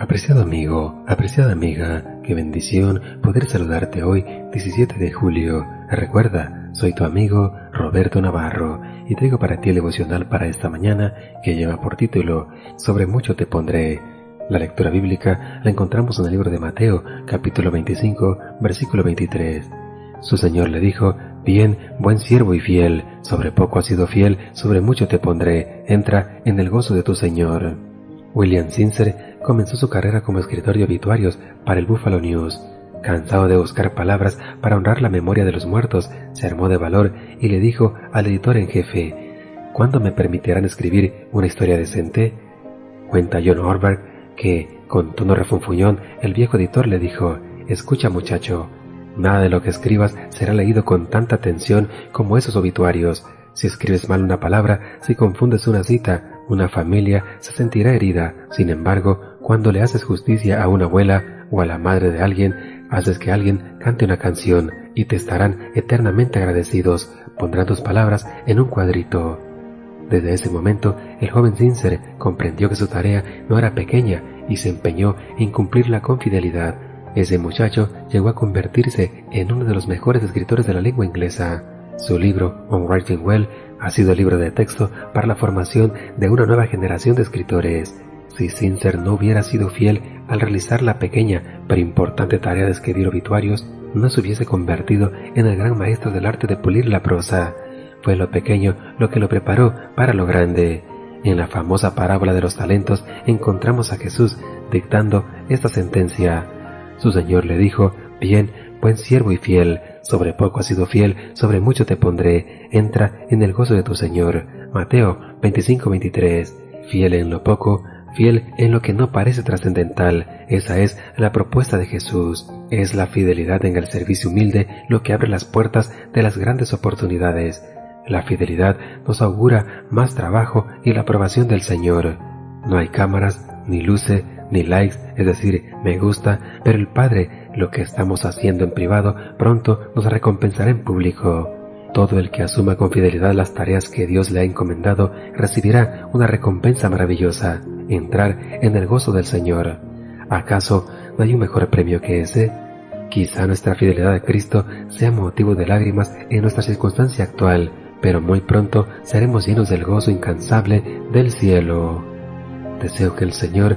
Apreciado amigo, apreciada amiga, qué bendición poder saludarte hoy, 17 de julio. Recuerda, soy tu amigo Roberto Navarro y traigo para ti el devocional para esta mañana que lleva por título Sobre mucho te pondré. La lectura bíblica la encontramos en el libro de Mateo, capítulo 25, versículo 23. Su Señor le dijo, Bien, buen siervo y fiel, sobre poco has sido fiel, sobre mucho te pondré, entra en el gozo de tu Señor. William Sincer comenzó su carrera como escritor de obituarios para el Buffalo News. Cansado de buscar palabras para honrar la memoria de los muertos, se armó de valor y le dijo al editor en jefe, ¿Cuándo me permitirán escribir una historia decente? Cuenta John Orberg que, con tono refunfuñón, el viejo editor le dijo, Escucha muchacho, nada de lo que escribas será leído con tanta atención como esos obituarios. Si escribes mal una palabra, si confundes una cita, una familia se sentirá herida. Sin embargo, cuando le haces justicia a una abuela o a la madre de alguien, haces que alguien cante una canción y te estarán eternamente agradecidos. Pondrán tus palabras en un cuadrito. Desde ese momento, el joven Sincer comprendió que su tarea no era pequeña y se empeñó en cumplirla con fidelidad. Ese muchacho llegó a convertirse en uno de los mejores escritores de la lengua inglesa. Su libro, On Writing Well, ha sido libro de texto para la formación de una nueva generación de escritores. Si Sincer no hubiera sido fiel al realizar la pequeña pero importante tarea de escribir obituarios, no se hubiese convertido en el gran maestro del arte de pulir la prosa. Fue lo pequeño lo que lo preparó para lo grande. En la famosa parábola de los talentos encontramos a Jesús dictando esta sentencia. Su Señor le dijo, Bien, buen siervo y fiel, sobre poco has sido fiel, sobre mucho te pondré, entra en el gozo de tu Señor. Mateo 25-23. Fiel en lo poco, fiel en lo que no parece trascendental. Esa es la propuesta de Jesús. Es la fidelidad en el servicio humilde lo que abre las puertas de las grandes oportunidades. La fidelidad nos augura más trabajo y la aprobación del Señor. No hay cámaras, ni luces, ni likes, es decir, me gusta, pero el Padre, lo que estamos haciendo en privado, pronto nos recompensará en público. Todo el que asuma con fidelidad las tareas que Dios le ha encomendado recibirá una recompensa maravillosa entrar en el gozo del Señor. ¿Acaso no hay un mejor premio que ese? Quizá nuestra fidelidad a Cristo sea motivo de lágrimas en nuestra circunstancia actual, pero muy pronto seremos llenos del gozo incansable del cielo. Deseo que el Señor